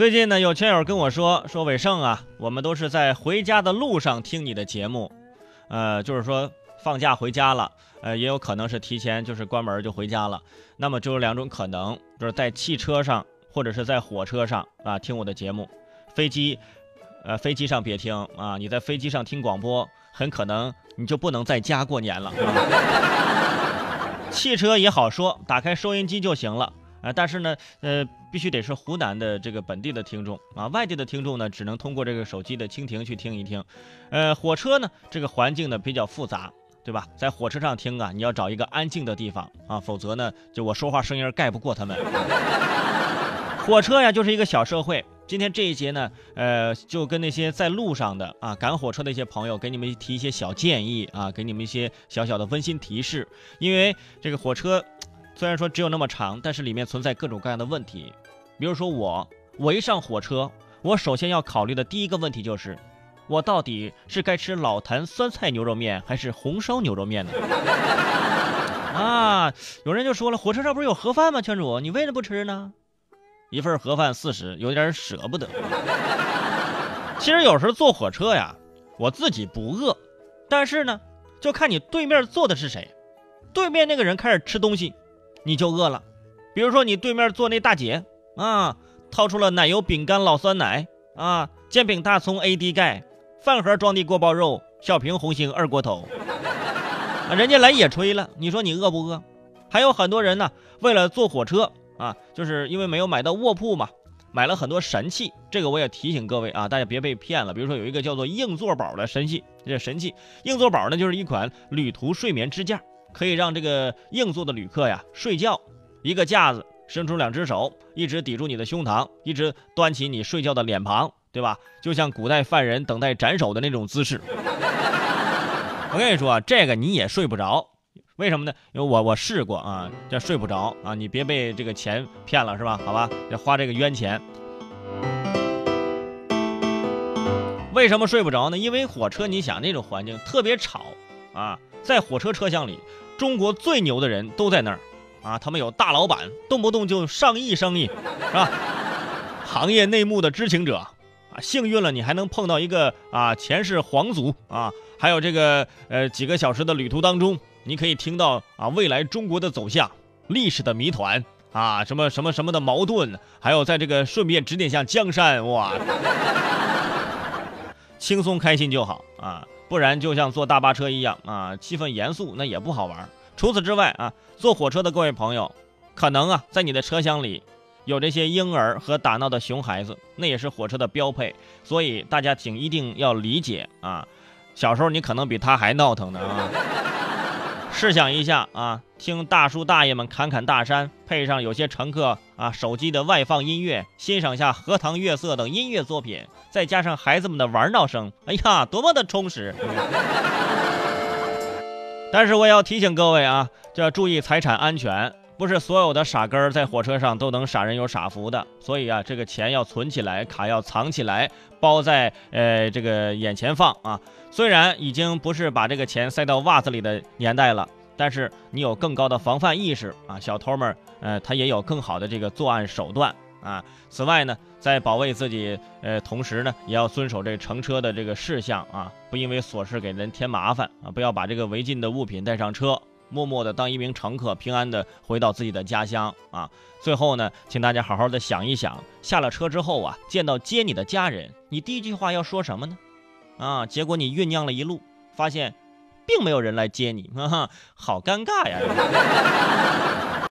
最近呢，有圈友跟我说说伟盛啊，我们都是在回家的路上听你的节目，呃，就是说放假回家了，呃，也有可能是提前就是关门就回家了。那么就有两种可能，就是在汽车上或者是在火车上啊听我的节目，飞机，呃，飞机上别听啊，你在飞机上听广播，很可能你就不能在家过年了。汽车也好说，打开收音机就行了。啊，但是呢，呃，必须得是湖南的这个本地的听众啊，外地的听众呢，只能通过这个手机的蜻蜓去听一听。呃，火车呢，这个环境呢比较复杂，对吧？在火车上听啊，你要找一个安静的地方啊，否则呢，就我说话声音盖不过他们。火车呀，就是一个小社会。今天这一节呢，呃，就跟那些在路上的啊，赶火车的一些朋友，给你们提一些小建议啊，给你们一些小小的温馨提示，因为这个火车。虽然说只有那么长，但是里面存在各种各样的问题。比如说我，我一上火车，我首先要考虑的第一个问题就是，我到底是该吃老坛酸菜牛肉面还是红烧牛肉面呢？啊，有人就说了，火车上不是有盒饭吗？圈主，你为什么不吃呢？一份盒饭四十，有点舍不得。其实有时候坐火车呀，我自己不饿，但是呢，就看你对面坐的是谁，对面那个人开始吃东西。你就饿了，比如说你对面坐那大姐啊，掏出了奶油饼干、老酸奶啊，煎饼大葱 AD 钙，饭盒装的锅包肉，小瓶红星二锅头，人家来野炊了，你说你饿不饿？还有很多人呢，为了坐火车啊，就是因为没有买到卧铺嘛，买了很多神器。这个我也提醒各位啊，大家别被骗了。比如说有一个叫做硬座宝的神器，这神器硬座宝呢，就是一款旅途睡眠支架。可以让这个硬座的旅客呀睡觉，一个架子，伸出两只手，一直抵住你的胸膛，一直端起你睡觉的脸庞，对吧？就像古代犯人等待斩首的那种姿势。我跟你说，这个你也睡不着，为什么呢？因为我我试过啊，这睡不着啊，你别被这个钱骗了是吧？好吧，要花这个冤钱。为什么睡不着呢？因为火车，你想那种环境特别吵啊。在火车车厢里，中国最牛的人都在那儿，啊，他们有大老板，动不动就上亿生意，是吧？行业内幕的知情者，啊，幸运了你还能碰到一个啊前世皇族啊，还有这个呃几个小时的旅途当中，你可以听到啊未来中国的走向，历史的谜团啊，什么什么什么的矛盾，还有在这个顺便指点下江山，哇，轻松开心就好啊。不然就像坐大巴车一样啊，气氛严肃，那也不好玩。除此之外啊，坐火车的各位朋友，可能啊，在你的车厢里有这些婴儿和打闹的熊孩子，那也是火车的标配。所以大家请一定要理解啊，小时候你可能比他还闹腾呢啊。试想一下啊，听大叔大爷们侃侃大山，配上有些乘客啊手机的外放音乐，欣赏下荷塘月色等音乐作品，再加上孩子们的玩闹声，哎呀，多么的充实！但是我要提醒各位啊，就要注意财产安全，不是所有的傻根儿在火车上都能傻人有傻福的。所以啊，这个钱要存起来，卡要藏起来，包在呃这个眼前放啊。虽然已经不是把这个钱塞到袜子里的年代了，但是你有更高的防范意识啊，小偷们呃他也有更好的这个作案手段啊。此外呢，在保卫自己呃同时呢，也要遵守这乘车的这个事项啊，不因为琐事给人添麻烦啊，不要把这个违禁的物品带上车，默默的当一名乘客，平安的回到自己的家乡啊。最后呢，请大家好好的想一想，下了车之后啊，见到接你的家人，你第一句话要说什么呢？啊！结果你酝酿了一路，发现并没有人来接你，哈哈，好尴尬呀！